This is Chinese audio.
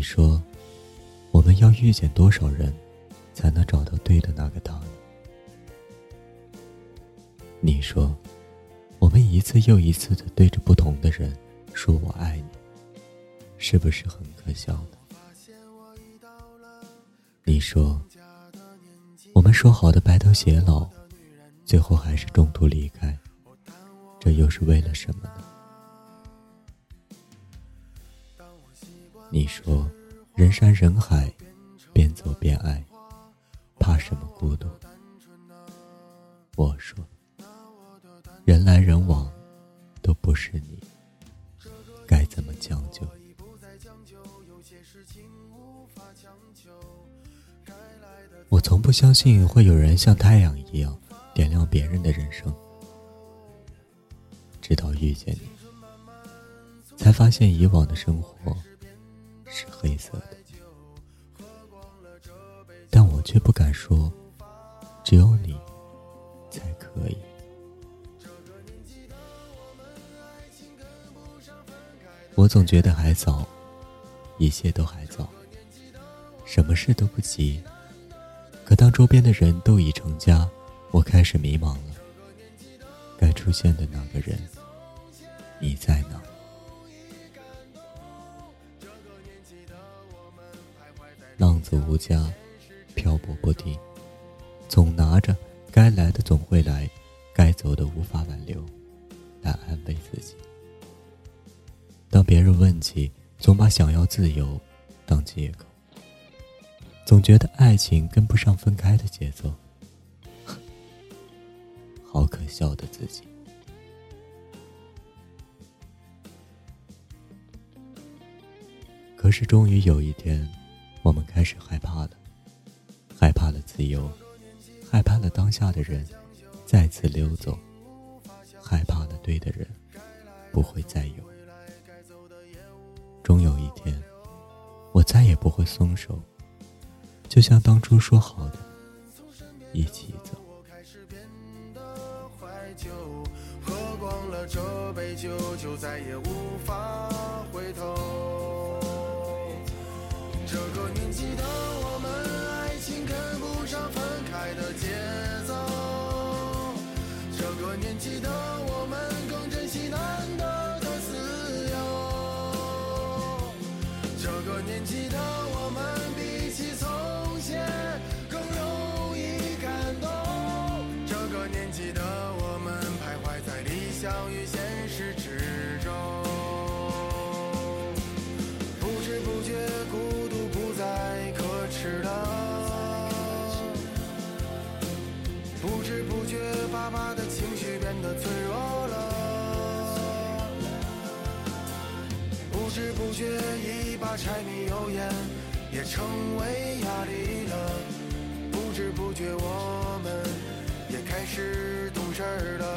你说，我们要遇见多少人，才能找到对的那个他呢？你说，我们一次又一次的对着不同的人说“我爱你”，是不是很可笑呢？你说，我们说好的白头偕老，最后还是中途离开，这又是为了什么呢？你说，人山人海，边走边爱，怕什么孤独？我说，人来人往，都不是你，该怎么将就？我从不相信会有人像太阳一样点亮别人的人生，直到遇见你，才发现以往的生活。是黑色的，但我却不敢说，只有你才可以。我总觉得还早，一切都还早，什么事都不急。可当周边的人都已成家，我开始迷茫了。该出现的那个人，你在哪？子无家，漂泊不定，总拿着该来的总会来，该走的无法挽留，来安慰自己。当别人问起，总把想要自由当借口，总觉得爱情跟不上分开的节奏，好可笑的自己。可是终于有一天。我们开始害怕了，害怕了自由，害怕了当下的人再次溜走，害怕了对的人不会再有。终有一天，我再也不会松手，就像当初说好的，一起走。喝光了这杯酒，就再也无法这个年纪的我们，更珍惜难得的自由。这个年纪的我们，比起从前更容易感动。这个年纪的我们，徘徊在理想与现不知不觉，一把柴米油盐也成为压力了，不知不觉，我们也开始懂事了。